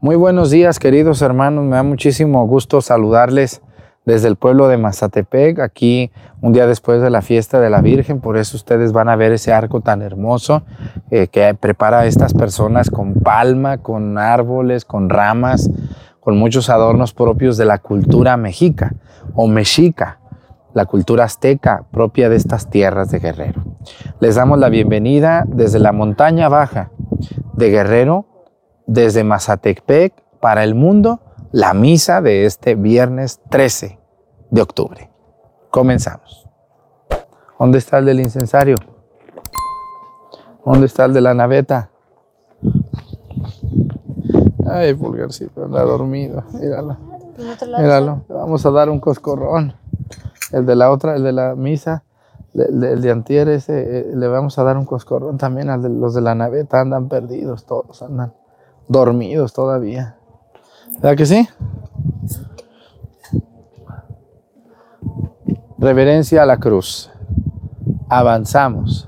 Muy buenos días, queridos hermanos. Me da muchísimo gusto saludarles desde el pueblo de Mazatepec, aquí un día después de la fiesta de la Virgen. Por eso ustedes van a ver ese arco tan hermoso eh, que prepara estas personas con palma, con árboles, con ramas, con muchos adornos propios de la cultura mexica o mexica, la cultura azteca propia de estas tierras de Guerrero. Les damos la bienvenida desde la montaña baja de Guerrero desde Mazatepec para el mundo la misa de este viernes 13 de octubre. Comenzamos. ¿Dónde está el del incensario? ¿Dónde está el de la naveta? Ay, pulgarcito, anda dormido. Míralo. Míralo. Le vamos a dar un coscorrón. El de la otra, el de la misa, el de, antier ese, eh, le vamos a dar un coscorrón también. Al de, los de la naveta andan perdidos todos, andan dormidos todavía. ¿Verdad que sí? Reverencia a la cruz. Avanzamos.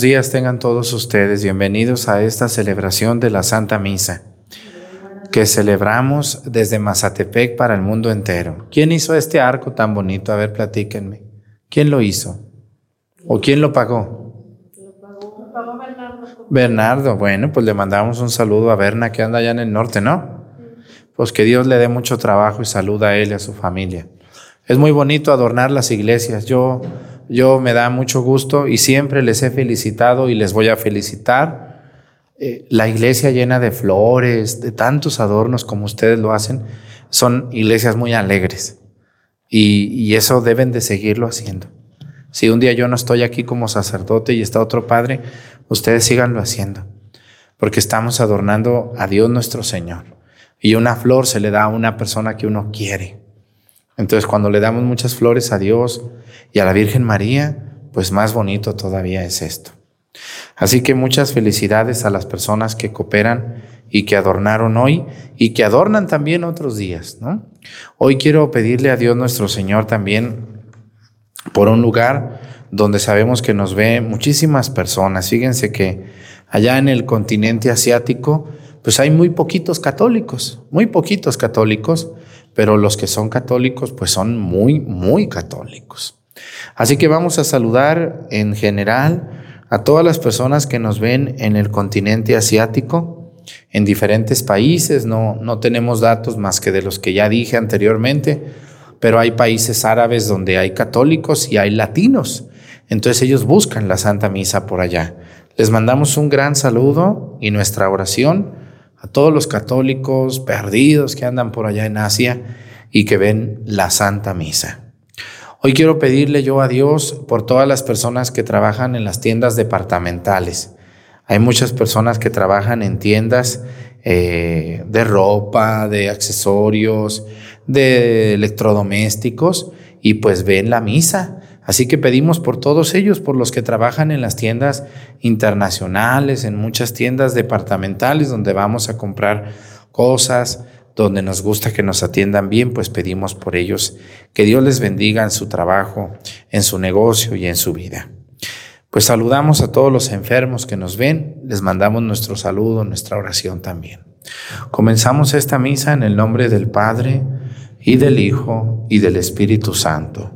Días tengan todos ustedes. Bienvenidos a esta celebración de la Santa Misa que celebramos desde Mazatepec para el mundo entero. ¿Quién hizo este arco tan bonito? A ver, platíquenme. ¿Quién lo hizo? ¿O quién lo pagó? Lo pagó Bernardo. Bernardo, bueno, pues le mandamos un saludo a Berna que anda allá en el norte, ¿no? Pues que Dios le dé mucho trabajo y salud a él y a su familia. Es muy bonito adornar las iglesias. Yo yo me da mucho gusto y siempre les he felicitado y les voy a felicitar. Eh, la iglesia llena de flores, de tantos adornos como ustedes lo hacen, son iglesias muy alegres y, eso deben de seguirlo haciendo. Si un día yo no estoy aquí como sacerdote y está otro padre, ustedes síganlo haciendo, porque estamos adornando a Dios nuestro Señor. Y una flor se le da a una persona que uno quiere. Entonces, cuando le damos muchas flores a Dios y a la Virgen María, pues más bonito todavía es esto. Así que muchas felicidades a las personas que cooperan y que adornaron hoy y que adornan también otros días, ¿no? Hoy quiero pedirle a Dios nuestro Señor también por un lugar donde sabemos que nos ve muchísimas personas. Fíjense que allá en el continente asiático, pues hay muy poquitos católicos, muy poquitos católicos, pero los que son católicos, pues son muy, muy católicos. Así que vamos a saludar en general a todas las personas que nos ven en el continente asiático, en diferentes países, no, no tenemos datos más que de los que ya dije anteriormente, pero hay países árabes donde hay católicos y hay latinos. Entonces ellos buscan la Santa Misa por allá. Les mandamos un gran saludo y nuestra oración a todos los católicos perdidos que andan por allá en Asia y que ven la Santa Misa. Hoy quiero pedirle yo a Dios por todas las personas que trabajan en las tiendas departamentales. Hay muchas personas que trabajan en tiendas eh, de ropa, de accesorios, de electrodomésticos y pues ven la misa. Así que pedimos por todos ellos, por los que trabajan en las tiendas internacionales, en muchas tiendas departamentales donde vamos a comprar cosas, donde nos gusta que nos atiendan bien, pues pedimos por ellos que Dios les bendiga en su trabajo, en su negocio y en su vida. Pues saludamos a todos los enfermos que nos ven, les mandamos nuestro saludo, nuestra oración también. Comenzamos esta misa en el nombre del Padre y del Hijo y del Espíritu Santo.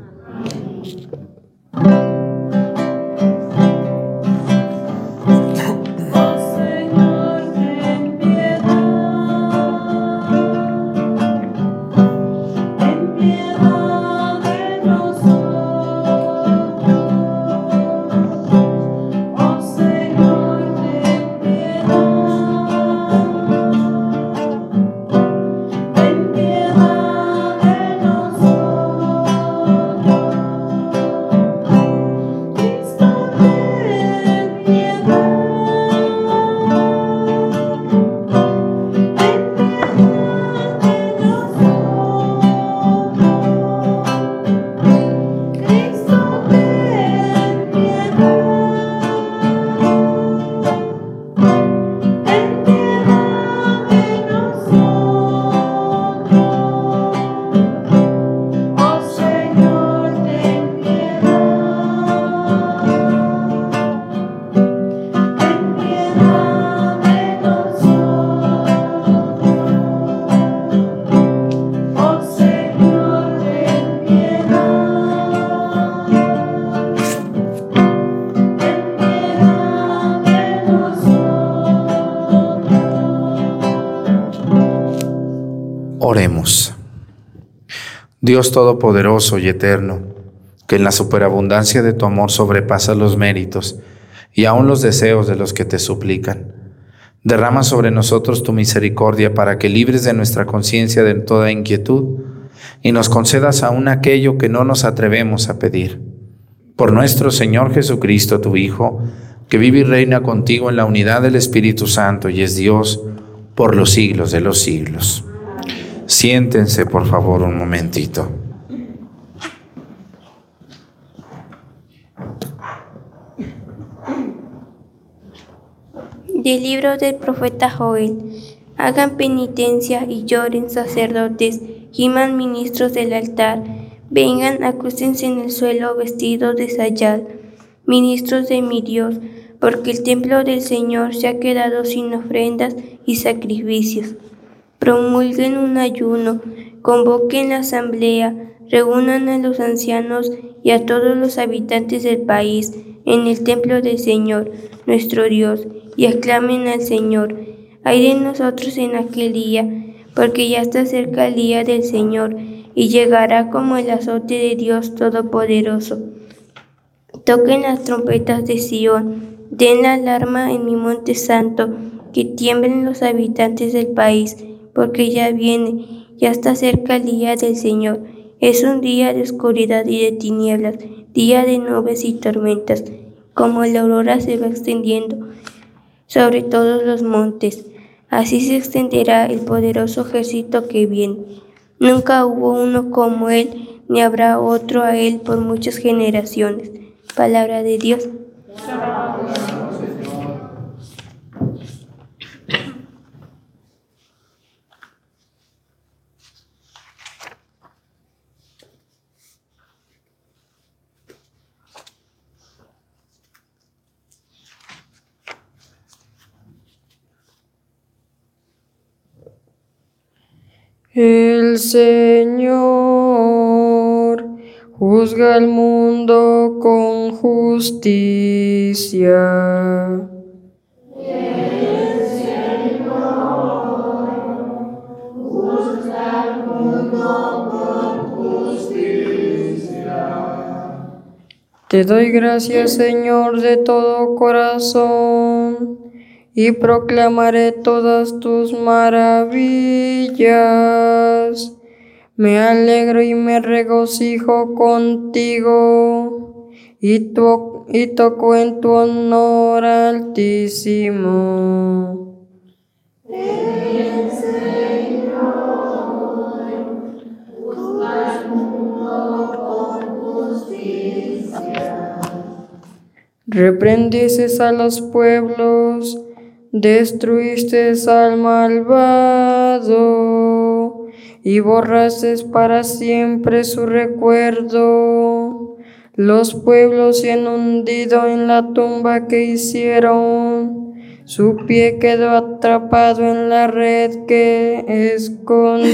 Dios Todopoderoso y Eterno, que en la superabundancia de tu amor sobrepasa los méritos y aun los deseos de los que te suplican. Derrama sobre nosotros tu misericordia para que libres de nuestra conciencia de toda inquietud y nos concedas aún aquello que no nos atrevemos a pedir. Por nuestro Señor Jesucristo, tu Hijo, que vive y reina contigo en la unidad del Espíritu Santo y es Dios por los siglos de los siglos. Siéntense, por favor, un momentito. Del libro del profeta Joel. Hagan penitencia y lloren sacerdotes, giman ministros del altar, vengan, acústense en el suelo vestidos de sayal, ministros de mi Dios, porque el templo del Señor se ha quedado sin ofrendas y sacrificios promulguen un ayuno, convoquen la asamblea, reúnan a los ancianos y a todos los habitantes del país en el templo del Señor, nuestro Dios, y aclamen al Señor, Hay de nosotros en aquel día, porque ya está cerca el día del Señor, y llegará como el azote de Dios Todopoderoso. Toquen las trompetas de Sión, den la alarma en mi monte santo, que tiemblen los habitantes del país, porque ya viene, ya está cerca el día del Señor. Es un día de oscuridad y de tinieblas, día de nubes y tormentas, como la aurora se va extendiendo sobre todos los montes. Así se extenderá el poderoso ejército que viene. Nunca hubo uno como él, ni habrá otro a él por muchas generaciones. Palabra de Dios. El Señor juzga al mundo con justicia. El Señor juzga al mundo con justicia. Te doy gracias, Señor, de todo corazón y proclamaré todas tus maravillas. Me alegro y me regocijo contigo y, y toco en tu honor altísimo. Reprendices a los pueblos Destruiste al malvado y borraste para siempre su recuerdo. Los pueblos se han hundido en la tumba que hicieron. Su pie quedó atrapado en la red que escondieron.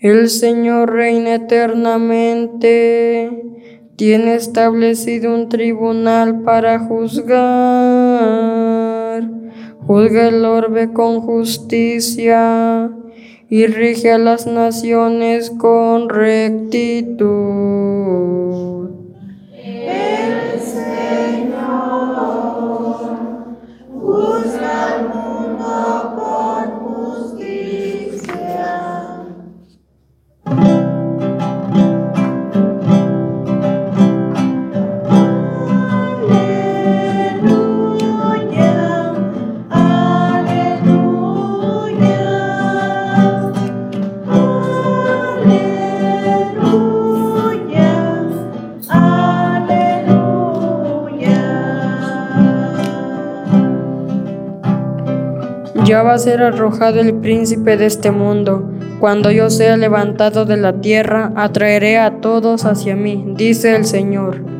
El Señor reina eternamente, tiene establecido un tribunal para juzgar, juzga el orbe con justicia y rige a las naciones con rectitud. Va a ser arrojado el príncipe de este mundo. Cuando yo sea levantado de la tierra, atraeré a todos hacia mí, dice el Señor.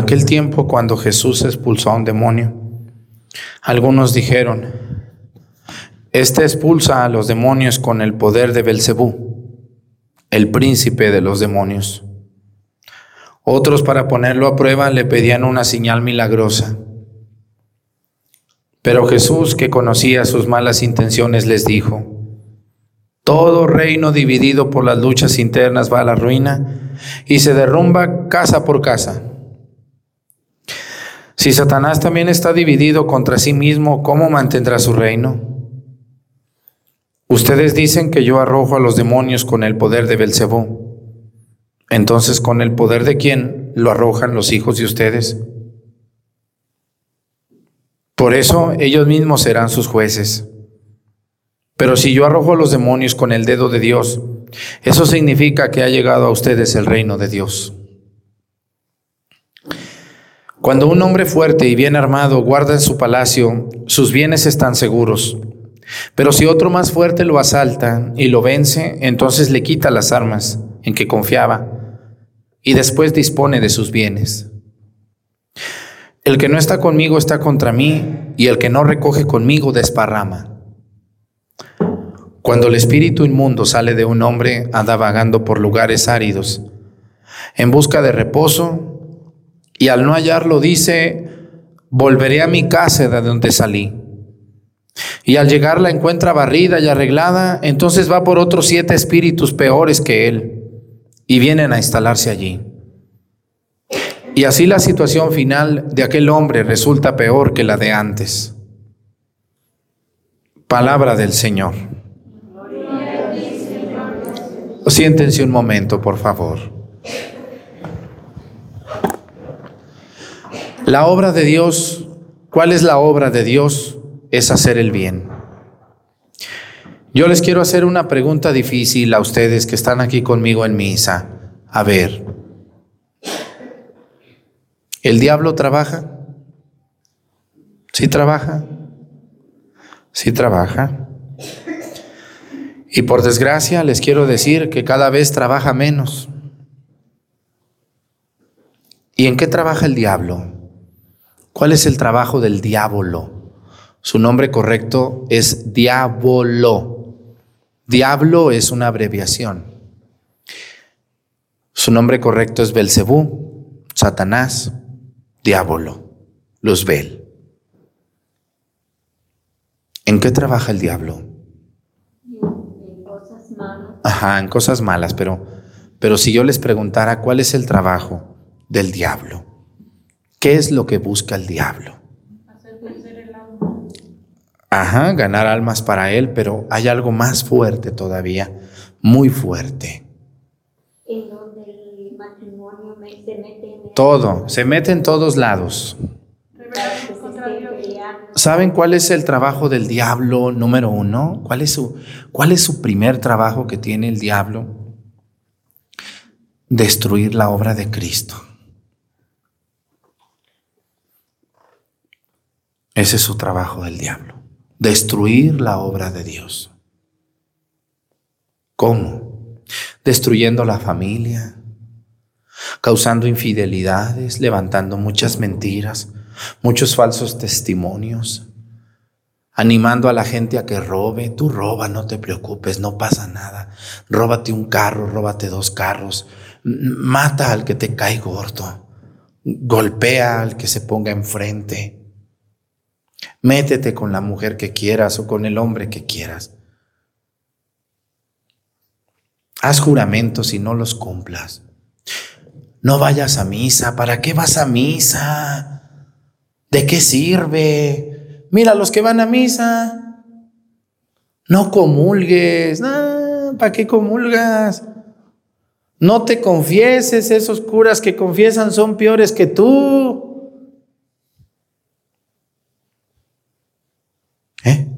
aquel tiempo, cuando Jesús expulsó a un demonio, algunos dijeron, Este expulsa a los demonios con el poder de Belcebú, el príncipe de los demonios. Otros para ponerlo a prueba le pedían una señal milagrosa. Pero Jesús, que conocía sus malas intenciones, les dijo, todo reino dividido por las luchas internas va a la ruina y se derrumba casa por casa. Si Satanás también está dividido contra sí mismo, ¿cómo mantendrá su reino? Ustedes dicen que yo arrojo a los demonios con el poder de Belcebú. Entonces, ¿con el poder de quién lo arrojan los hijos de ustedes? Por eso ellos mismos serán sus jueces. Pero si yo arrojo a los demonios con el dedo de Dios, eso significa que ha llegado a ustedes el reino de Dios. Cuando un hombre fuerte y bien armado guarda en su palacio, sus bienes están seguros. Pero si otro más fuerte lo asalta y lo vence, entonces le quita las armas en que confiaba y después dispone de sus bienes. El que no está conmigo está contra mí, y el que no recoge conmigo desparrama. Cuando el espíritu inmundo sale de un hombre, anda vagando por lugares áridos, en busca de reposo, y al no hallarlo dice, volveré a mi casa de donde salí. Y al llegar la encuentra barrida y arreglada, entonces va por otros siete espíritus peores que él, y vienen a instalarse allí. Y así la situación final de aquel hombre resulta peor que la de antes. Palabra del Señor. Siéntense un momento, por favor. La obra de Dios, ¿cuál es la obra de Dios? Es hacer el bien. Yo les quiero hacer una pregunta difícil a ustedes que están aquí conmigo en misa. A ver, ¿El diablo trabaja? ¿Sí trabaja? Sí trabaja. Y por desgracia les quiero decir que cada vez trabaja menos. ¿Y en qué trabaja el diablo? ¿Cuál es el trabajo del diablo? Su nombre correcto es diablo. Diablo es una abreviación. Su nombre correcto es Belcebú, Satanás diablo, Luzbel. ¿En qué trabaja el diablo? En cosas malas. Ajá, en cosas malas, pero, pero si yo les preguntara cuál es el trabajo del diablo, ¿qué es lo que busca el diablo? Ajá, ganar almas para él, pero hay algo más fuerte todavía, muy fuerte. En donde el matrimonio se mete todo, se mete en todos lados. ¿Saben cuál es el trabajo del diablo número uno? ¿Cuál es su, cuál es su primer trabajo que tiene el diablo? Destruir la obra de Cristo. Ese es su trabajo del diablo. Destruir la obra de Dios. ¿Cómo? Destruyendo la familia, causando infidelidades, levantando muchas mentiras, muchos falsos testimonios, animando a la gente a que robe. Tú roba, no te preocupes, no pasa nada. Róbate un carro, róbate dos carros, mata al que te cae gordo, golpea al que se ponga enfrente. Métete con la mujer que quieras o con el hombre que quieras. Haz juramentos y no los cumplas. No vayas a misa. ¿Para qué vas a misa? ¿De qué sirve? Mira los que van a misa. No comulgues. ¿Para qué comulgas? No te confieses. Esos curas que confiesan son peores que tú. ¿Eh?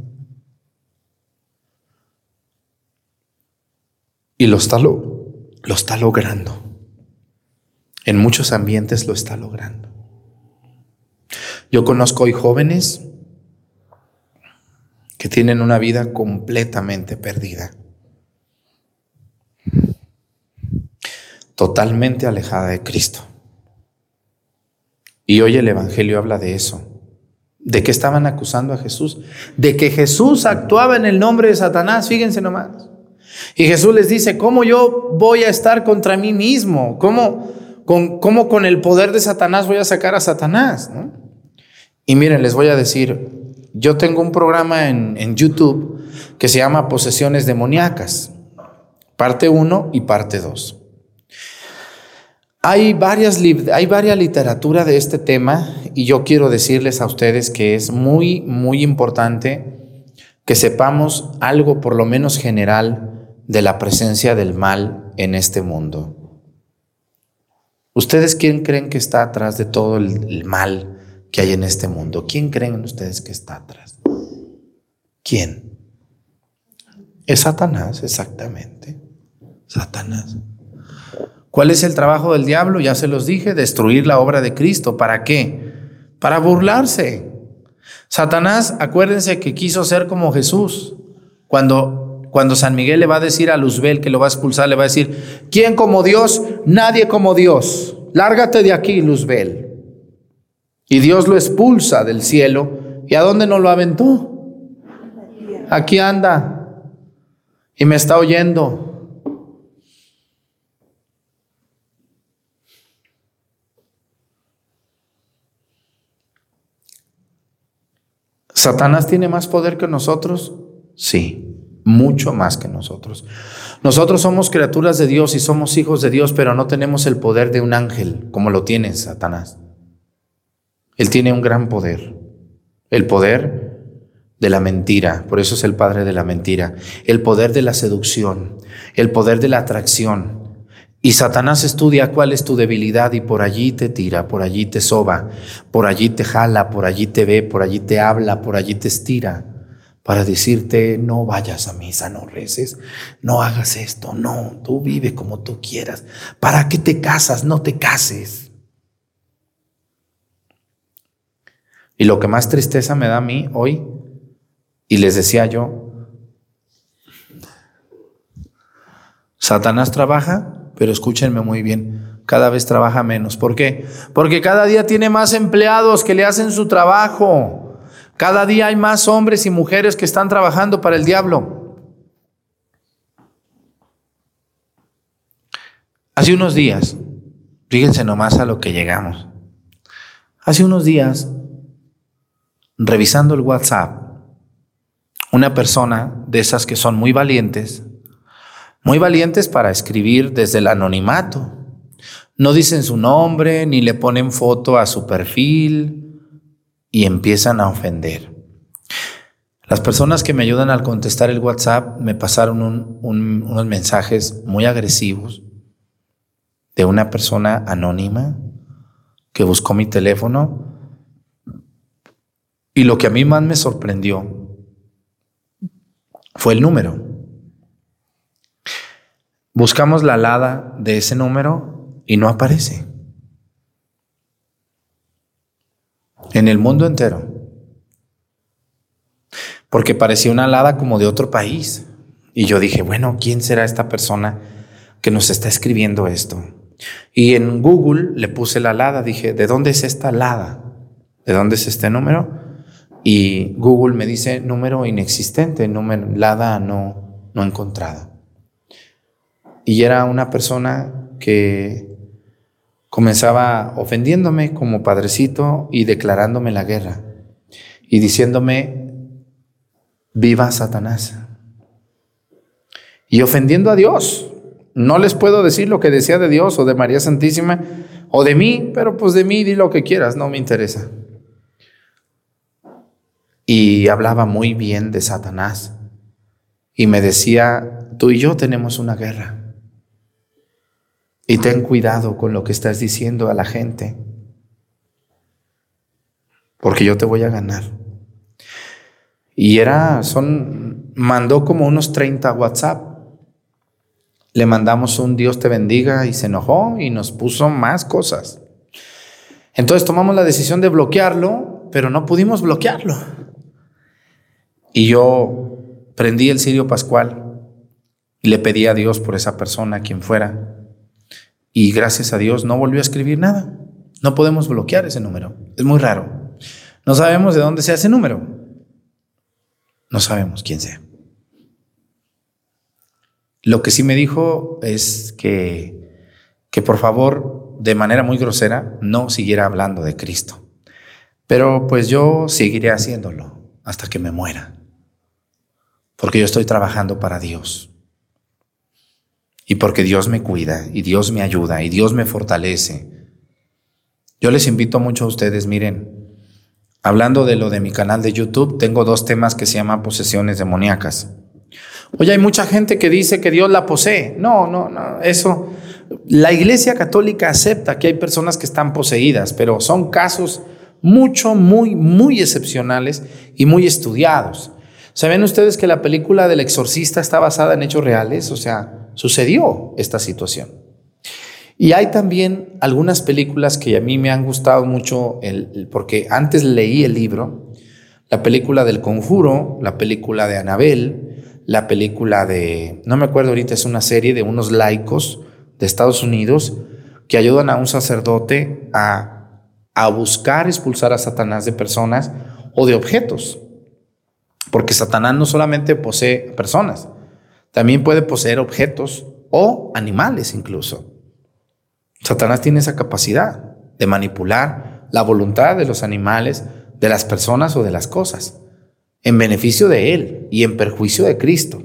Y lo está, lo, lo está logrando. En muchos ambientes lo está logrando. Yo conozco hoy jóvenes que tienen una vida completamente perdida, totalmente alejada de Cristo. Y hoy el Evangelio habla de eso, de que estaban acusando a Jesús, de que Jesús actuaba en el nombre de Satanás, fíjense nomás. Y Jesús les dice, ¿cómo yo voy a estar contra mí mismo? ¿Cómo con, cómo con el poder de Satanás voy a sacar a Satanás? Y miren, les voy a decir, yo tengo un programa en, YouTube que se llama Posesiones Demoníacas, parte 1 y parte 2. Hay varias, hay varias literatura de este tema y yo quiero decirles a ustedes que es muy, muy importante que sepamos algo por lo menos general de la presencia del mal en este mundo. ¿Ustedes quién creen que está atrás de todo el, mal que hay en este mundo? ¿Quién creen ustedes que está atrás? ¿Quién? Es Satanás, exactamente. Satanás. ¿Cuál es el trabajo del diablo? Ya se los dije, destruir la obra de Cristo. ¿Para qué? Para burlarse. Satanás, acuérdense que quiso ser como Jesús. Cuando, cuando San Miguel le va a decir a Luzbel que lo va a expulsar, le va a decir, ¿quién como Dios? Nadie como Dios. Lárgate de aquí, Luzbel. Y Dios lo expulsa del cielo. ¿Y a dónde nos lo aventó? Aquí anda. Y me está oyendo. ¿Satanás tiene más poder que nosotros? Sí, mucho más que nosotros. Nosotros somos criaturas de Dios y somos hijos de Dios, pero no tenemos el poder de un ángel como lo tiene Satanás. Él tiene un gran poder, el poder de la mentira, por eso es el padre de la mentira, el poder de la seducción, el poder de la atracción, y Satanás estudia cuál es tu debilidad y por allí te tira, por allí te soba, por allí te jala, por allí te ve, por allí te habla, por allí te estira, para decirte, no vayas a misa, no reces, no hagas esto, no, tú vive como tú quieras. ¿Para qué te casas? No te cases. Y lo que más tristeza me da a mí hoy, y les decía yo, Satanás trabaja pero escúchenme muy bien, cada vez trabaja menos. ¿Por qué? Porque cada día tiene más empleados que le hacen su trabajo. Cada día hay más hombres y mujeres que están trabajando para el diablo. Hace unos días, fíjense nomás a lo que llegamos. Hace unos días, revisando el WhatsApp, una persona de esas que son muy valientes, muy valientes para escribir desde el anonimato. No dicen su nombre ni le ponen foto a su perfil y empiezan a ofender. Las personas que me ayudan al contestar el WhatsApp me pasaron unos mensajes muy agresivos de una persona anónima que buscó mi teléfono y lo que a mí más me sorprendió fue el número. Buscamos la alada de ese número y no aparece. En el mundo entero. Porque parecía una alada como de otro país. Y yo dije, bueno, ¿quién será esta persona que nos está escribiendo esto? Y en Google le puse la alada, dije, ¿de dónde es esta alada? ¿De dónde es este número? Y Google me dice número inexistente, número, alada no, no encontrada. Y era una persona que comenzaba ofendiéndome como padrecito y declarándome la guerra y diciéndome, viva Satanás. Y ofendiendo a Dios. No les puedo decir lo que decía de Dios o de María Santísima o de mí, pero pues de mí di lo que quieras, no me interesa. Y hablaba muy bien de Satanás y me decía, tú y yo tenemos una guerra. Y ten cuidado con lo que estás diciendo a la gente, porque yo te voy a ganar. Y era, son, mandó como unos 30 WhatsApp. Le mandamos un Dios te bendiga y se enojó y nos puso más cosas. Entonces tomamos la decisión de bloquearlo, pero no pudimos bloquearlo. Y yo prendí el Sirio Pascual y le pedí a Dios por esa persona, quien fuera, y gracias a Dios no volvió a escribir nada. No podemos bloquear ese número. Es muy raro. No sabemos de dónde sea ese número. No sabemos quién sea. Lo que sí me dijo es que, que por favor, de manera muy grosera, no siguiera hablando de Cristo. Pero pues yo seguiré haciéndolo hasta que me muera. Porque yo estoy trabajando para Dios. Y porque Dios me cuida y Dios me ayuda y Dios me fortalece. Yo les invito mucho a ustedes, miren, hablando de lo de mi canal de YouTube, tengo dos temas que se llaman posesiones demoníacas. Oye, hay mucha gente que dice que Dios la posee. No, no, no, eso. La Iglesia Católica acepta que hay personas que están poseídas, pero son casos mucho, muy, muy excepcionales y muy estudiados. ¿Saben ustedes que la película del exorcista está basada en hechos reales? O sea, sucedió esta situación. Y hay también algunas películas que a mí me han gustado mucho, porque antes leí el libro, la película del conjuro, la película de Anabel, la película de, no me acuerdo ahorita, es una serie de unos laicos de Estados Unidos que ayudan a un sacerdote a, a buscar expulsar a Satanás de personas o de objetos. Porque Satanás no solamente posee personas, también puede poseer objetos o animales incluso. Satanás tiene esa capacidad de manipular la voluntad de los animales, de las personas o de las cosas en beneficio de Él y en perjuicio de Cristo.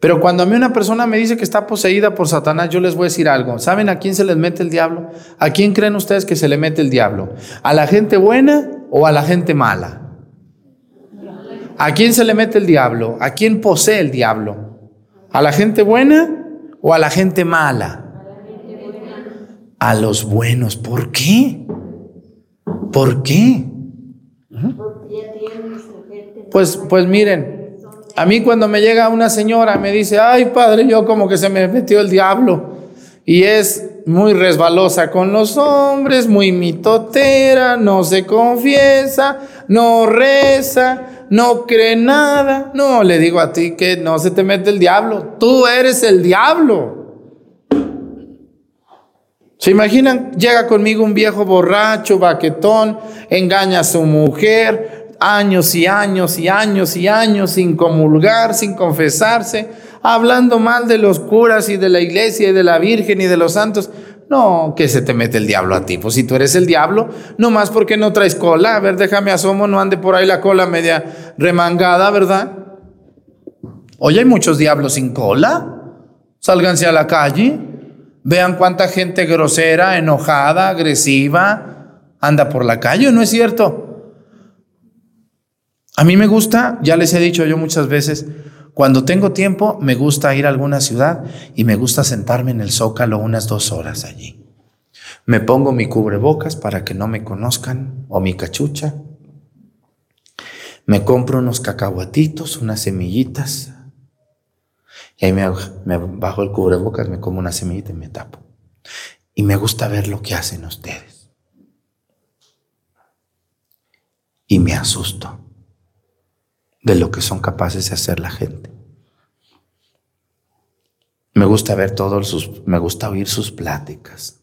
Pero cuando a mí una persona me dice que está poseída por Satanás, yo les voy a decir algo. ¿Saben a quién se les mete el diablo? ¿A quién creen ustedes que se le mete el diablo? ¿A la gente buena o a la gente mala? ¿A quién se le mete el diablo? ¿A quién posee el diablo? ¿A la gente buena o a la gente mala? A los buenos. ¿Por qué? ¿Por qué? Pues, pues miren, a mí cuando me llega una señora me dice, ay padre, yo como que se me metió el diablo. Y es muy resbalosa con los hombres, muy mitotera, no se confiesa, no reza, no cree nada. No, le digo a ti que no se te mete el diablo, tú eres el diablo. ¿Se imaginan? Llega conmigo un viejo borracho, baquetón, engaña a su mujer, años y años y años y años sin comulgar, sin confesarse, hablando mal de los curas y de la iglesia y de la Virgen y de los santos. No, que se te mete el diablo a ti. Pues si tú eres el diablo, no más porque no traes cola. A ver, déjame asomo, no ande por ahí la cola media remangada, ¿verdad? Hoy hay muchos diablos sin cola. Sálganse a la calle. Vean cuánta gente grosera, enojada, agresiva anda por la calle, ¿no es cierto? A mí me gusta, ya les he dicho yo muchas veces, cuando tengo tiempo me gusta ir a alguna ciudad y me gusta sentarme en el zócalo unas dos horas allí. Me pongo mi cubrebocas para que no me conozcan o mi cachucha. Me compro unos cacahuatitos, unas semillitas. Y ahí me, me bajo el cubrebocas, me como una semillita y me tapo. Y me gusta ver lo que hacen ustedes. Y me asusto de lo que son capaces de hacer la gente. Me gusta ver todos sus, me gusta oír sus pláticas.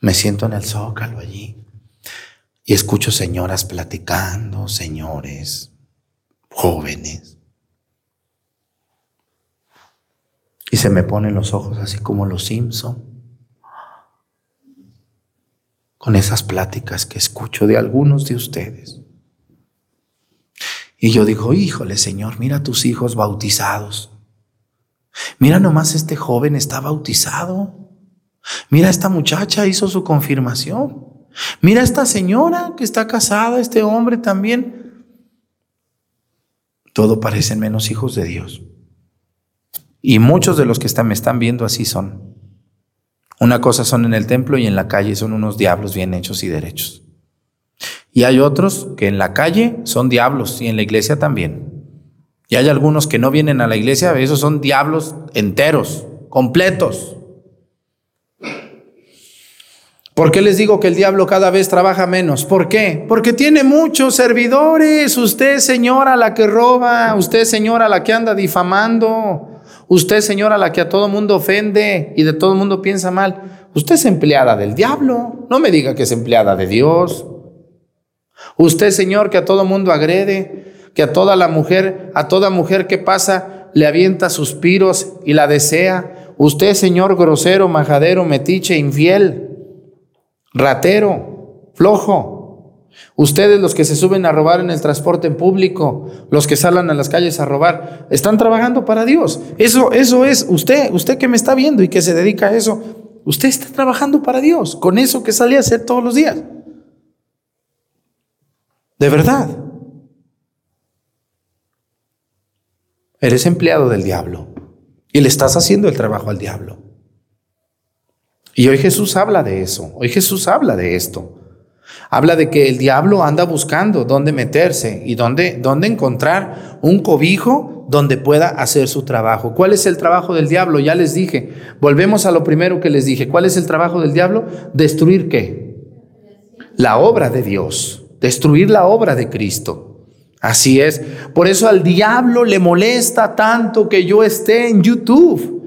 Me siento en el zócalo allí y escucho señoras platicando, señores, jóvenes. Y se me ponen los ojos así como los Simpson. Con esas pláticas que escucho de algunos de ustedes. Y yo digo, híjole Señor, mira a tus hijos bautizados. Mira nomás este joven está bautizado. Mira esta muchacha hizo su confirmación. Mira esta señora que está casada, este hombre también. Todo parecen menos hijos de Dios. Y muchos de los que me están viendo así son. Una cosa son en el templo y en la calle son unos diablos bien hechos y derechos. Y hay otros que en la calle son diablos y en la iglesia también. Y hay algunos que no vienen a la iglesia, esos son diablos enteros, completos. ¿Por qué les digo que el diablo cada vez trabaja menos? ¿Por qué? Porque tiene muchos servidores. Usted, señora, la que roba. Usted, señora, la que anda difamando. Usted, señora, la que a todo mundo ofende y de todo mundo piensa mal. Usted es empleada del diablo. No me diga que es empleada de Dios. Usted, Señor, que a todo mundo agrede, que a toda la mujer, a toda mujer que pasa, le avienta suspiros y la desea. Usted, señor grosero, majadero, metiche, infiel, ratero, flojo. Ustedes los que se suben a robar en el transporte público, los que salen a las calles a robar, están trabajando para Dios. Eso, eso es usted, usted que me está viendo y que se dedica a eso. Usted está trabajando para Dios con eso que sale a hacer todos los días. De verdad. Eres empleado del diablo y le estás haciendo el trabajo al diablo. Y hoy Jesús habla de eso. Hoy Jesús habla de esto. Habla de que el diablo anda buscando dónde meterse y dónde, dónde encontrar un cobijo donde pueda hacer su trabajo. ¿Cuál es el trabajo del diablo? Ya les dije. Volvemos a lo primero que les dije. ¿Cuál es el trabajo del diablo? Destruir qué? La obra de Dios. Destruir la obra de Cristo. Así es. Por eso al diablo le molesta tanto que yo esté en YouTube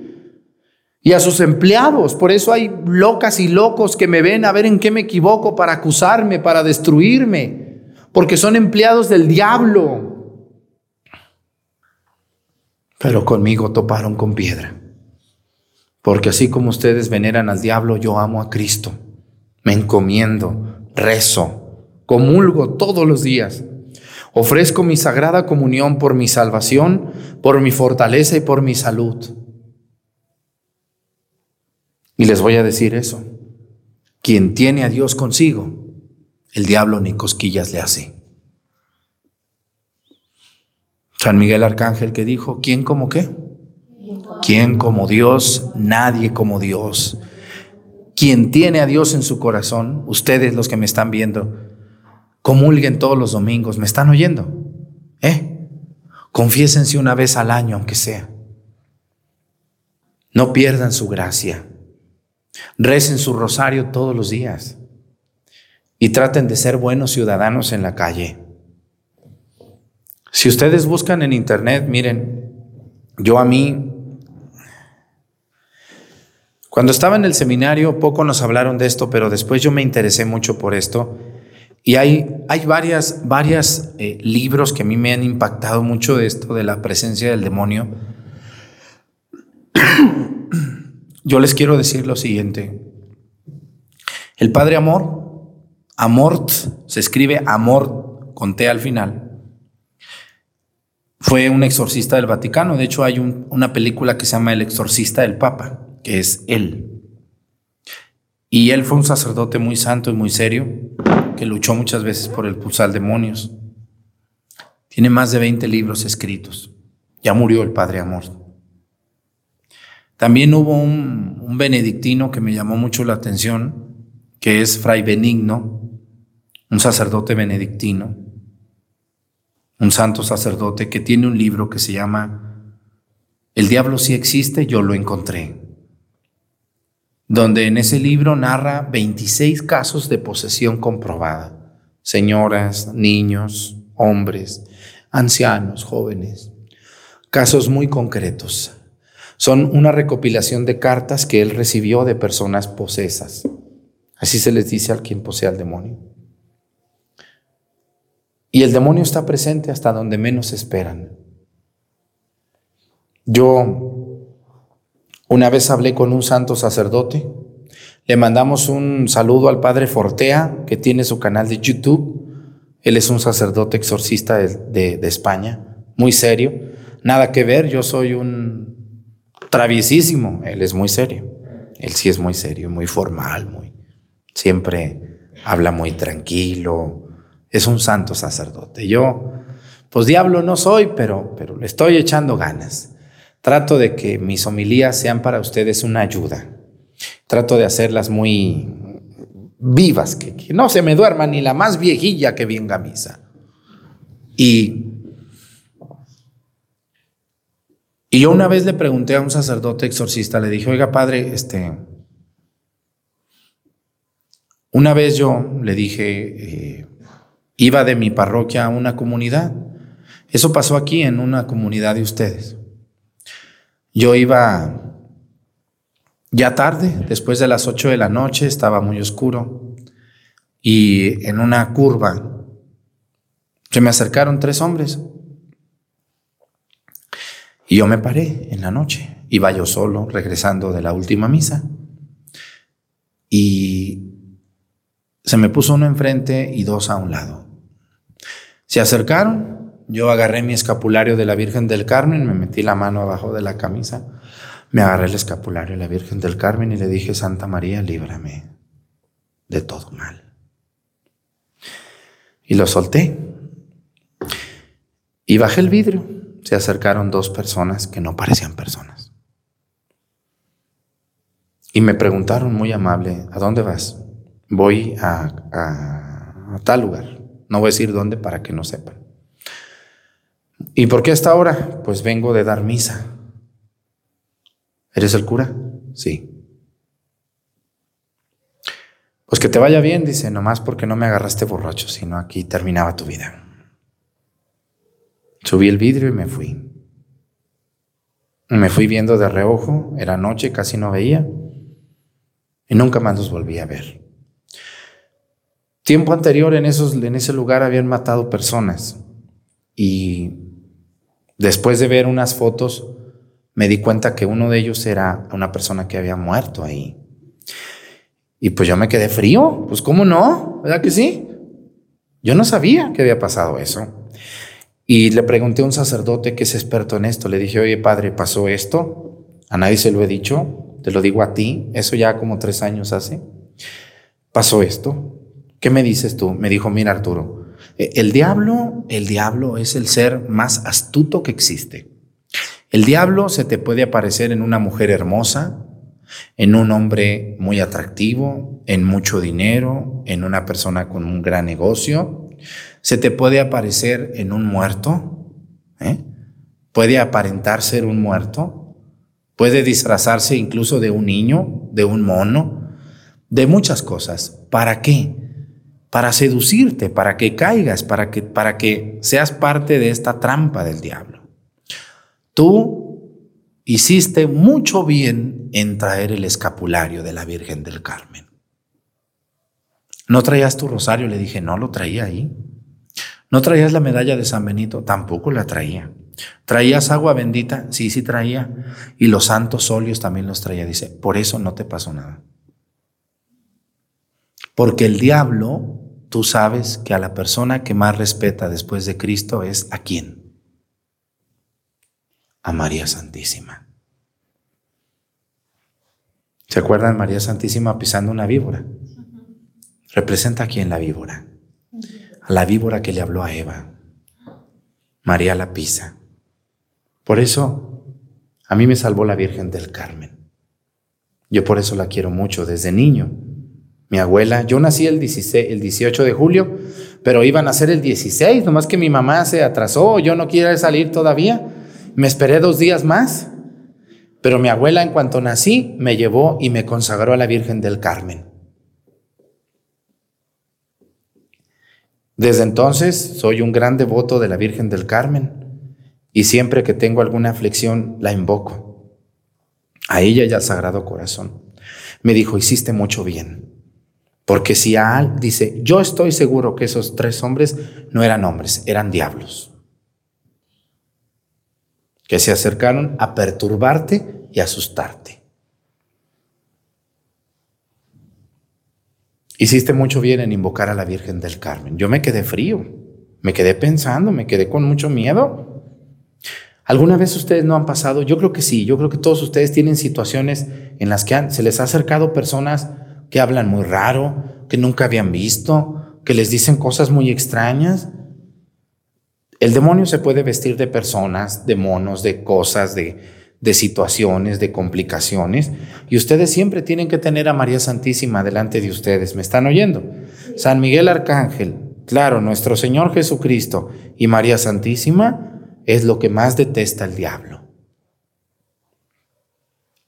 y a sus empleados. Por eso hay locas y locos que me ven a ver en qué me equivoco para acusarme, para destruirme, porque son empleados del diablo. Pero conmigo toparon con piedra, porque así como ustedes veneran al diablo, yo amo a Cristo, me encomiendo, rezo, comulgo todos los días. Ofrezco mi sagrada comunión por mi salvación, por mi fortaleza y por mi salud. Y les voy a decir eso. Quien tiene a Dios consigo, el diablo ni cosquillas le hace. San Miguel Arcángel que dijo, ¿quién como qué? ¿Quién como Dios? Nadie como Dios. Quien tiene a Dios en su corazón, ustedes los que me están viendo, comulguen todos los domingos, ¿me están oyendo? ¿Eh? Confiésense una vez al año, aunque sea. No pierdan su gracia. Recen su rosario todos los días y traten de ser buenos ciudadanos en la calle. Si ustedes buscan en internet, miren, yo a mí, cuando estaba en el seminario, poco nos hablaron de esto, pero después yo me interesé mucho por esto. Y hay, hay varias, eh, libros que a mí me han impactado mucho de esto, de la presencia del demonio. yo les quiero decir lo siguiente. El Padre Amor, Amort, se escribe Amor con T al final, fue un exorcista del Vaticano. De hecho, hay una película que se llama El exorcista del Papa, que es él. Y él fue un sacerdote muy santo y muy serio, que luchó muchas veces por el pulsar demonios. Tiene más de 20 libros escritos. Ya murió el Padre Amor. También hubo un, benedictino que me llamó mucho la atención, que es Fray Benigno, un sacerdote benedictino, un santo sacerdote que tiene un libro que se llama El diablo sí existe, yo lo encontré, donde en ese libro narra 26 casos de posesión comprobada, señoras, niños, hombres, ancianos, jóvenes, casos muy concretos. Son una recopilación de cartas que él recibió de personas posesas. Así se les dice al quien posee al demonio. Y el demonio está presente hasta donde menos esperan. Yo una vez hablé con un santo sacerdote, le mandamos un saludo al padre Fortea, que tiene su canal de YouTube. Él es un sacerdote exorcista de, de España, muy serio. Nada que ver, yo soy un traviesísimo, él es muy serio. Él sí es muy serio, muy formal, muy siempre habla muy tranquilo. Es un santo sacerdote. Yo, pues diablo no soy, pero, pero le estoy echando ganas. Trato de que mis homilías sean para ustedes una ayuda. Trato de hacerlas muy vivas, que, no se me duerma ni la más viejilla que venga a misa. Y Y yo una vez le pregunté a un sacerdote exorcista, le dije, oiga padre, este, una vez yo le dije, eh, iba de mi parroquia a una comunidad. Eso pasó aquí en una comunidad de ustedes. Yo iba ya tarde, después de las 8 de la noche, estaba muy oscuro, y en una curva se me acercaron tres hombres Y yo me paré en la noche. Iba yo solo, regresando de la última misa. Y se me puso uno enfrente y dos a un lado. Se acercaron, yo agarré mi escapulario de la Virgen del Carmen, me metí la mano abajo de la camisa, me agarré el escapulario de la Virgen del Carmen y le dije, Santa María, líbrame de todo mal. Y lo solté. Y bajé el vidrio. Se acercaron dos personas que no parecían personas. Y me preguntaron muy amable, ¿a dónde vas? Voy a, tal lugar. No voy a decir dónde para que no sepan. ¿Y por qué hasta ahora? Pues vengo de dar misa. ¿Eres el cura? Sí. Pues que te vaya bien, dice, nomás porque no me agarraste borracho, sino aquí terminaba tu vida. Subí el vidrio y me fui. Me fui viendo de reojo, era noche, casi no veía, y nunca más los volví a ver. Tiempo anterior en, esos, en ese lugar habían matado personas y después de ver unas fotos me di cuenta que uno de ellos era una persona que había muerto ahí. Y pues yo me quedé frío, pues cómo no, ¿verdad que sí? Yo no sabía que había pasado eso. Y le pregunté a un sacerdote que es experto en esto, le dije, oye padre, pasó esto, a nadie se lo he dicho, te lo digo a ti, eso ya como tres años hace, pasó esto, ¿qué me dices tú? Me dijo, mira Arturo, el diablo, el diablo es el ser más astuto que existe. El diablo se te puede aparecer en una mujer hermosa, en un hombre muy atractivo, en mucho dinero, en una persona con un gran negocio. Se te puede aparecer en un muerto, ¿eh? puede aparentar ser un muerto, puede disfrazarse incluso de un niño, de un mono, de muchas cosas. ¿Para qué? Para seducirte, para que caigas, para que, para que seas parte de esta trampa del diablo. Tú hiciste mucho bien en traer el escapulario de la Virgen del Carmen. ¿No traías tu rosario? Le dije, no, lo traía ahí. ¿No traías la medalla de San Benito? Tampoco la traía. ¿Traías agua bendita? Sí, sí traía. Y los santos óleos también los traía. Dice, por eso no te pasó nada. Porque el diablo, tú sabes que a la persona que más respeta después de Cristo es a quién? a María Santísima. ¿Se acuerdan María Santísima pisando una víbora? Representa a quién la víbora. A la víbora que le habló a Eva. María la pisa. Por eso a mí me salvó la Virgen del Carmen. Yo por eso la quiero mucho desde niño. Mi abuela, yo nací el, 16, el 18 de julio, pero iban a ser el 16, nomás que mi mamá se atrasó, yo no quiero salir todavía. Me esperé dos días más, pero mi abuela en cuanto nací me llevó y me consagró a la Virgen del Carmen. Desde entonces soy un gran devoto de la Virgen del Carmen y siempre que tengo alguna aflicción la invoco. A ella y al Sagrado Corazón. Me dijo, hiciste mucho bien. Porque si a dice, yo estoy seguro que esos tres hombres no eran hombres, eran diablos que se acercaron a perturbarte y asustarte. Hiciste mucho bien en invocar a la Virgen del Carmen. Yo me quedé frío, me quedé pensando, me quedé con mucho miedo. ¿Alguna vez ustedes no han pasado? Yo creo que sí, yo creo que todos ustedes tienen situaciones en las que se les ha acercado personas que hablan muy raro, que nunca habían visto, que les dicen cosas muy extrañas el demonio se puede vestir de personas, de monos, de cosas, de, de situaciones, de complicaciones, y ustedes siempre tienen que tener a María Santísima delante de ustedes. ¿Me están oyendo? San Miguel Arcángel, claro, nuestro Señor Jesucristo y María Santísima es lo que más detesta el diablo.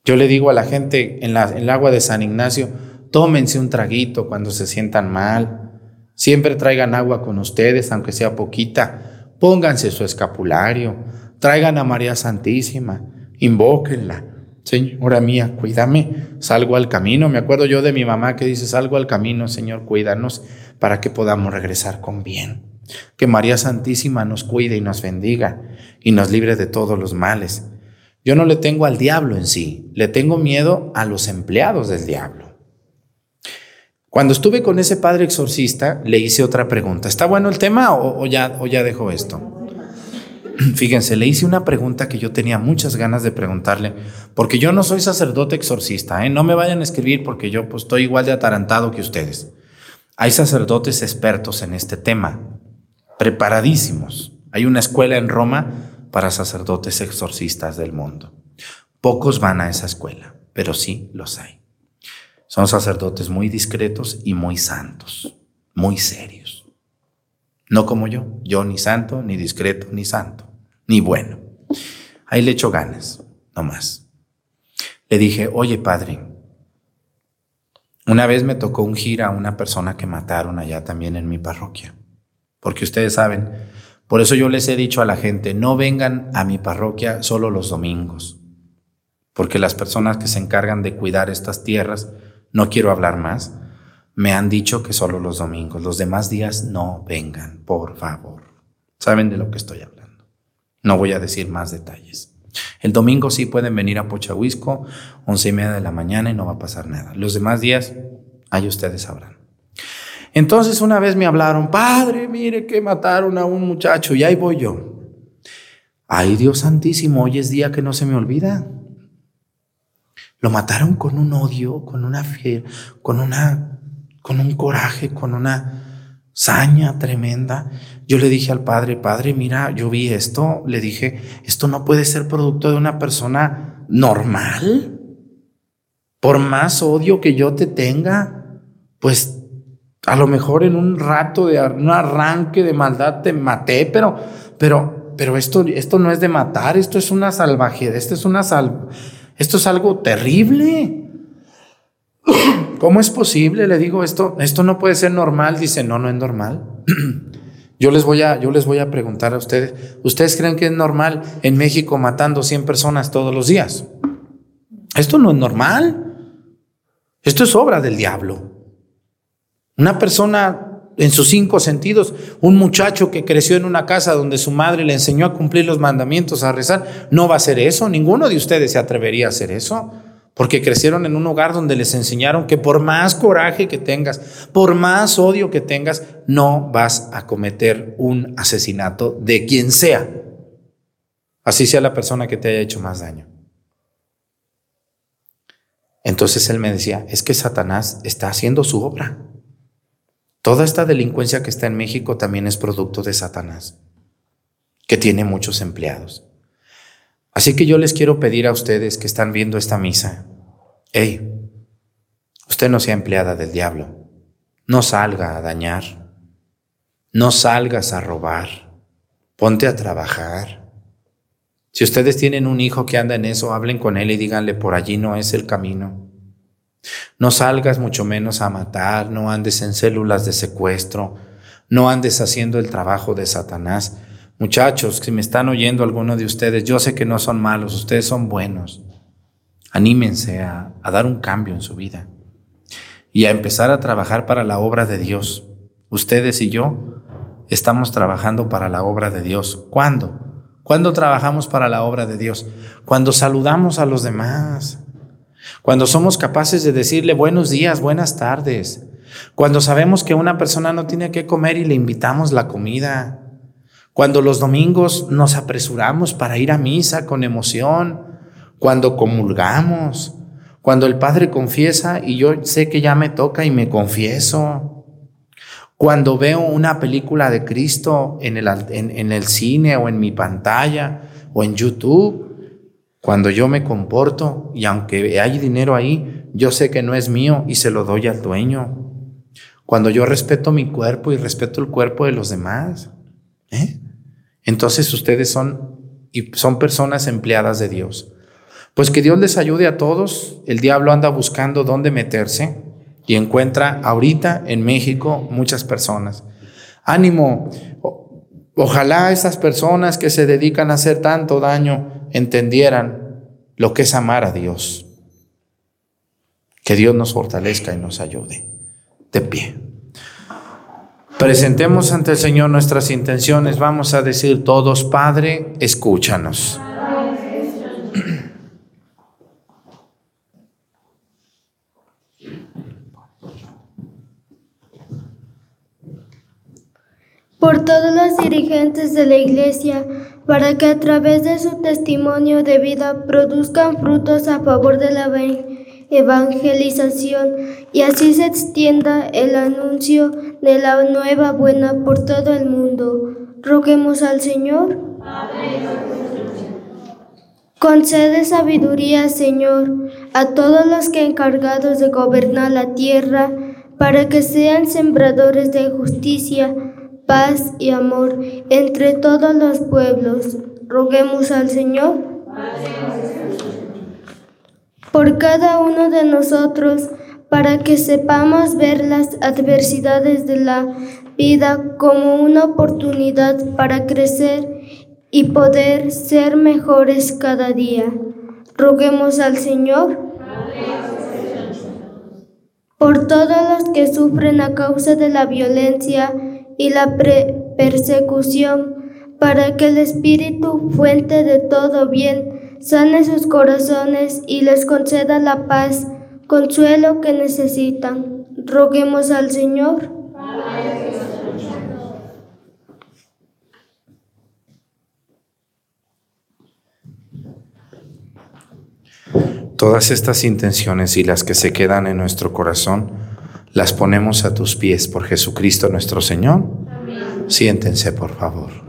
Yo le digo a la gente en, la, en el agua de San Ignacio, tómense un traguito cuando se sientan mal, siempre traigan agua con ustedes, aunque sea poquita Pónganse su escapulario, traigan a María Santísima, invóquenla. Señora mía, cuídame, salgo al camino. Me acuerdo yo de mi mamá que dice, salgo al camino, Señor, cuídanos para que podamos regresar con bien. Que María Santísima nos cuide y nos bendiga y nos libre de todos los males. Yo no le tengo al diablo en sí, le tengo miedo a los empleados del diablo. Cuando estuve con ese padre exorcista, le hice otra pregunta. ¿Está bueno el tema o, ya, o ya dejo esto? Fíjense, le hice una pregunta que yo tenía muchas ganas de preguntarle, porque yo no soy sacerdote exorcista, ¿eh? no me vayan a escribir porque yo pues, estoy igual de atarantado que ustedes. Hay sacerdotes expertos en este tema, preparadísimos. Hay una escuela en Roma para sacerdotes exorcistas del mundo. Pocos van a esa escuela, pero sí los hay. Son sacerdotes muy discretos y muy santos, muy serios. No como yo, yo ni santo, ni discreto, ni santo, ni bueno. Ahí le echo ganas, no más. Le dije, oye padre, una vez me tocó un gira a una persona que mataron allá también en mi parroquia, porque ustedes saben, por eso yo les he dicho a la gente, no vengan a mi parroquia solo los domingos, porque las personas que se encargan de cuidar estas tierras, no quiero hablar más, me han dicho que solo los domingos, los demás días no vengan, por favor. Saben de lo que estoy hablando. No voy a decir más detalles. El domingo sí pueden venir a Pochahuisco, once y media de la mañana y no va a pasar nada. Los demás días, ahí ustedes sabrán. Entonces una vez me hablaron, padre, mire que mataron a un muchacho y ahí voy yo. Ay, Dios santísimo, hoy es día que no se me olvida. Lo mataron con un odio, con una con una, con un coraje, con una saña tremenda. Yo le dije al padre, padre, mira, yo vi esto, le dije, esto no puede ser producto de una persona normal. Por más odio que yo te tenga, pues a lo mejor en un rato de un arranque de maldad te maté, pero, pero, pero esto, esto no es de matar, esto es una salvajedad, esto es una sal, esto es algo terrible. ¿Cómo es posible? Le digo, esto, esto no puede ser normal. Dice, no, no es normal. Yo les, voy a, yo les voy a preguntar a ustedes, ¿ustedes creen que es normal en México matando 100 personas todos los días? Esto no es normal. Esto es obra del diablo. Una persona en sus cinco sentidos, un muchacho que creció en una casa donde su madre le enseñó a cumplir los mandamientos, a rezar, no va a hacer eso. Ninguno de ustedes se atrevería a hacer eso. Porque crecieron en un hogar donde les enseñaron que por más coraje que tengas, por más odio que tengas, no vas a cometer un asesinato de quien sea. Así sea la persona que te haya hecho más daño. Entonces él me decía, es que Satanás está haciendo su obra. Toda esta delincuencia que está en México también es producto de Satanás, que tiene muchos empleados. Así que yo les quiero pedir a ustedes que están viendo esta misa, hey, usted no sea empleada del diablo, no salga a dañar, no salgas a robar, ponte a trabajar. Si ustedes tienen un hijo que anda en eso, hablen con él y díganle, por allí no es el camino. No salgas mucho menos a matar, no andes en células de secuestro, no andes haciendo el trabajo de Satanás. Muchachos, si me están oyendo algunos de ustedes, yo sé que no son malos, ustedes son buenos. Anímense a dar un cambio en su vida y a empezar a trabajar para la obra de Dios. Ustedes y yo estamos trabajando para la obra de Dios. ¿Cuándo? ¿Cuándo trabajamos para la obra de Dios? Cuando saludamos a los demás, cuando somos capaces de decirle buenos días, buenas tardes. Cuando sabemos que una persona no tiene que comer y le invitamos la comida. Cuando los domingos nos apresuramos para ir a misa con emoción. Cuando comulgamos. Cuando el Padre confiesa y yo sé que ya me toca y me confieso. Cuando veo una película de Cristo en el, en el cine o en mi pantalla o en YouTube cuando yo me comporto y aunque hay dinero ahí, yo sé que no es mío y se lo doy al dueño. Cuando yo respeto mi cuerpo y respeto el cuerpo de los demás, ¿eh? entonces ustedes son, y son personas empleadas de Dios. Pues que Dios les ayude a todos. El diablo anda buscando dónde meterse y encuentra ahorita en México muchas personas. Ánimo, ojalá esas personas que se dedican a hacer tanto daño entendieran lo que es amar a Dios. Que Dios nos fortalezca y nos ayude. De pie. Presentemos ante el Señor nuestras intenciones. Vamos a decir todos, Padre, escúchanos. Por todos los dirigentes de la Iglesia, para que a través de su testimonio de vida produzcan frutos a favor de la evangelización y así se extienda el anuncio de la nueva buena por todo el mundo. Roguemos al Señor. Concede sabiduría, Señor, a todos los que encargados de gobernar la tierra, para que sean sembradores de justicia paz y amor entre todos los pueblos. Roguemos al Señor por cada uno de nosotros para que sepamos ver las adversidades de la vida como una oportunidad para crecer y poder ser mejores cada día. Roguemos al Señor por todos los que sufren a causa de la violencia y la persecución, para que el Espíritu, fuente de todo bien, sane sus corazones y les conceda la paz, consuelo que necesitan. Roguemos al Señor. Todas estas intenciones y las que se quedan en nuestro corazón, las ponemos a tus pies por Jesucristo nuestro Señor. Siéntense, por favor.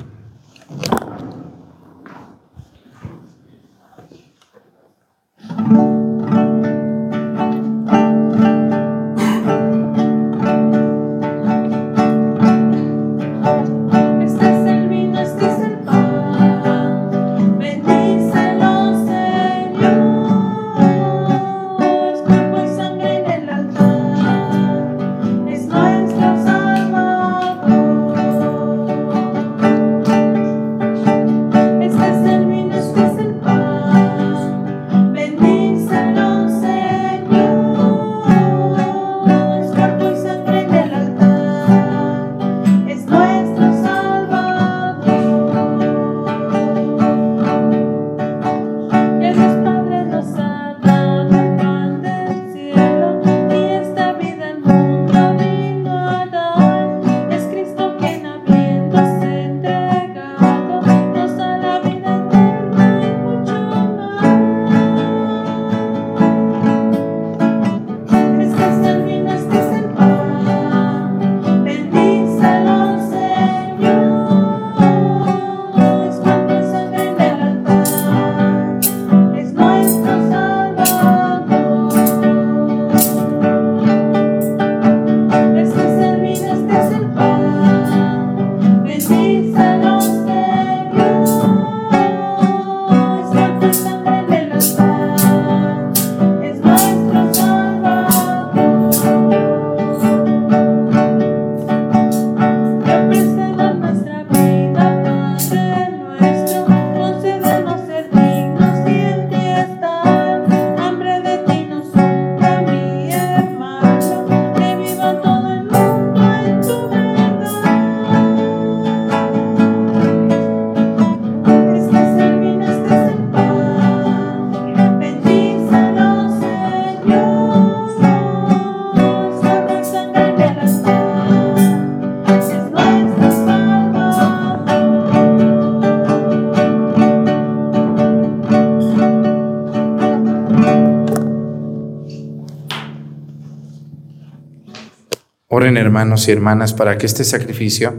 Hermanos y hermanas para que este sacrificio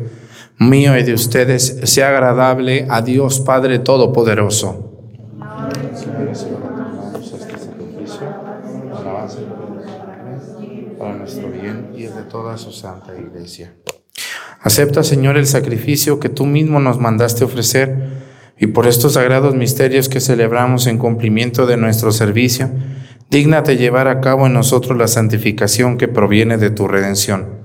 mío y de ustedes sea agradable a Dios Padre Todopoderoso. Para nuestro bien y el de toda su santa iglesia. Acepta, Señor, el sacrificio que tú mismo nos mandaste ofrecer y por estos sagrados misterios que celebramos en cumplimiento de nuestro servicio Dígnate llevar a cabo en nosotros la santificación que proviene de tu redención.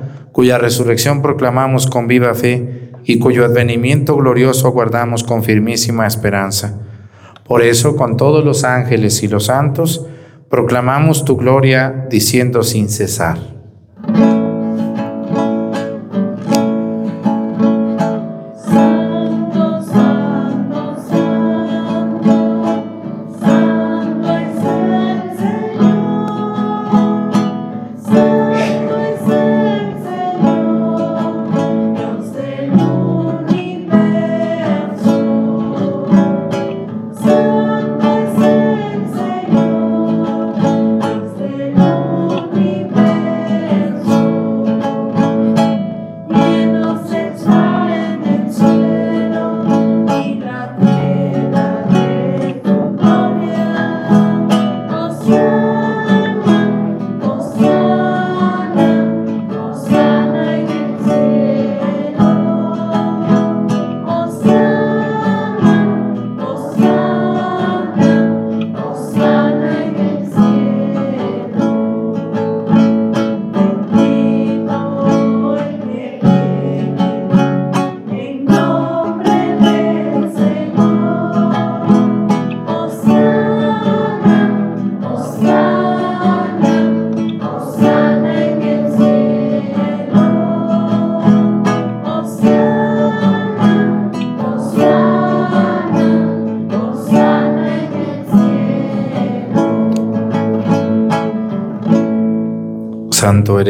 cuya resurrección proclamamos con viva fe, y cuyo advenimiento glorioso aguardamos con firmísima esperanza. Por eso, con todos los ángeles y los santos, proclamamos tu gloria diciendo sin cesar.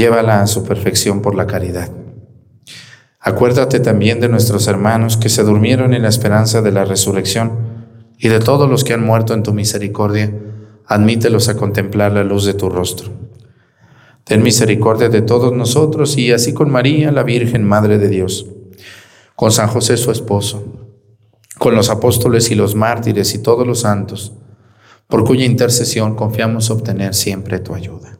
llévala a su perfección por la caridad. Acuérdate también de nuestros hermanos que se durmieron en la esperanza de la resurrección y de todos los que han muerto en tu misericordia, admítelos a contemplar la luz de tu rostro. Ten misericordia de todos nosotros y así con María, la Virgen Madre de Dios, con San José su esposo, con los apóstoles y los mártires y todos los santos, por cuya intercesión confiamos obtener siempre tu ayuda.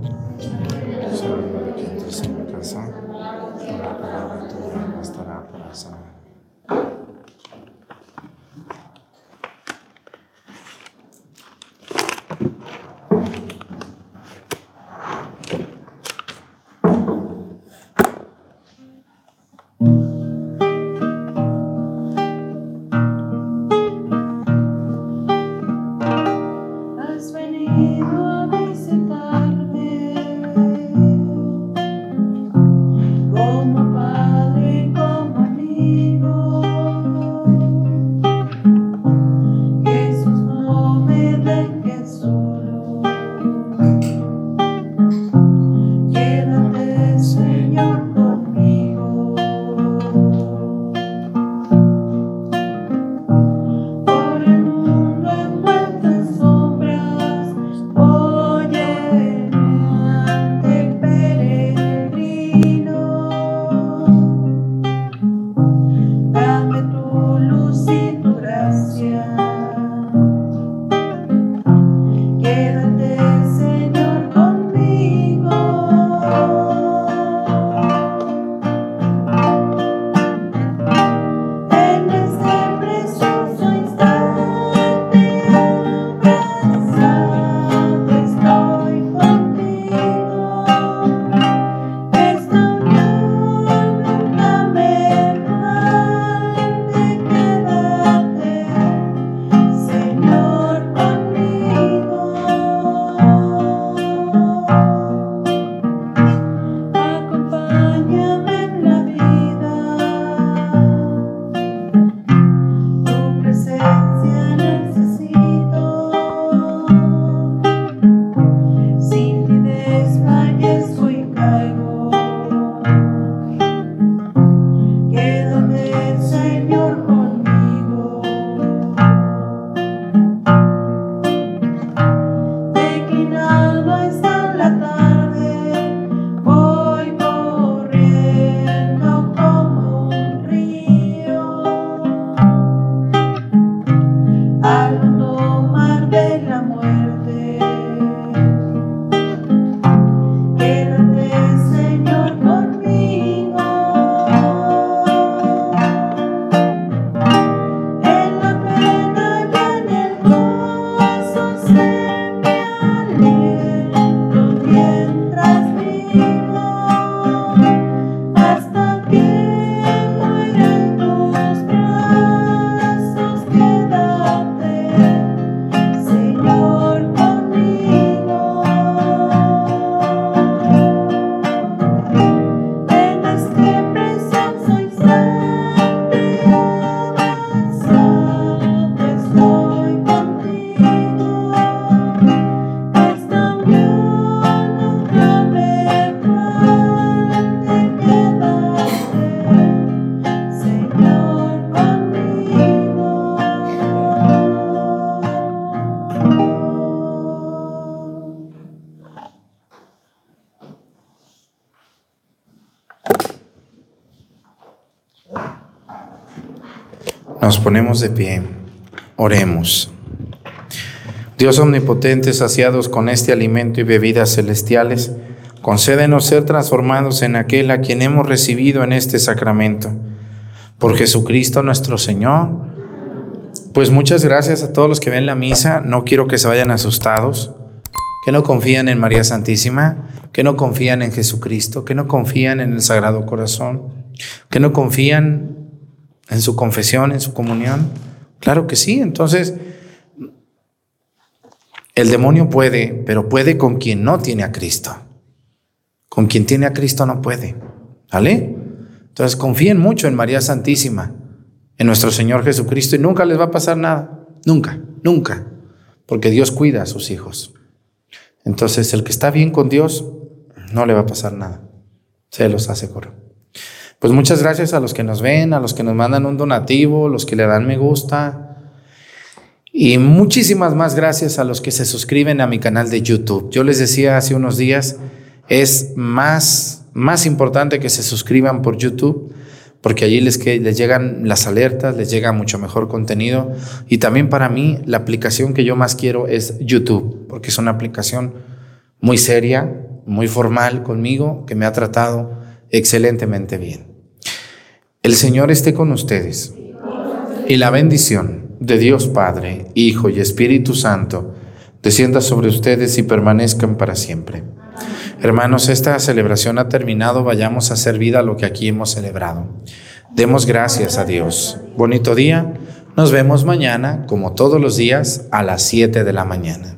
Nos ponemos de pie. Oremos. Dios omnipotente, saciados con este alimento y bebidas celestiales, concédenos ser transformados en aquel a quien hemos recibido en este sacramento. Por Jesucristo nuestro Señor. Pues muchas gracias a todos los que ven la misa. No quiero que se vayan asustados, que no confían en María Santísima, que no confían en Jesucristo, que no confían en el Sagrado Corazón, que no confían en su confesión, en su comunión. Claro que sí. Entonces, el demonio puede, pero puede con quien no tiene a Cristo. Con quien tiene a Cristo no puede. ¿Vale? Entonces confíen mucho en María Santísima, en nuestro Señor Jesucristo y nunca les va a pasar nada. Nunca, nunca. Porque Dios cuida a sus hijos. Entonces el que está bien con Dios no le va a pasar nada. Se los aseguro. Pues muchas gracias a los que nos ven, a los que nos mandan un donativo, los que le dan me gusta. Y muchísimas más gracias a los que se suscriben a mi canal de YouTube. Yo les decía hace unos días, es más, más importante que se suscriban por YouTube, porque allí les, que, les llegan las alertas, les llega mucho mejor contenido. Y también para mí, la aplicación que yo más quiero es YouTube, porque es una aplicación muy seria, muy formal conmigo, que me ha tratado excelentemente bien. El Señor esté con ustedes. Y la bendición de Dios Padre, Hijo y Espíritu Santo, descienda sobre ustedes y permanezcan para siempre. Hermanos, esta celebración ha terminado, vayamos a hacer vida lo que aquí hemos celebrado. Demos gracias a Dios. Bonito día. Nos vemos mañana, como todos los días, a las 7 de la mañana.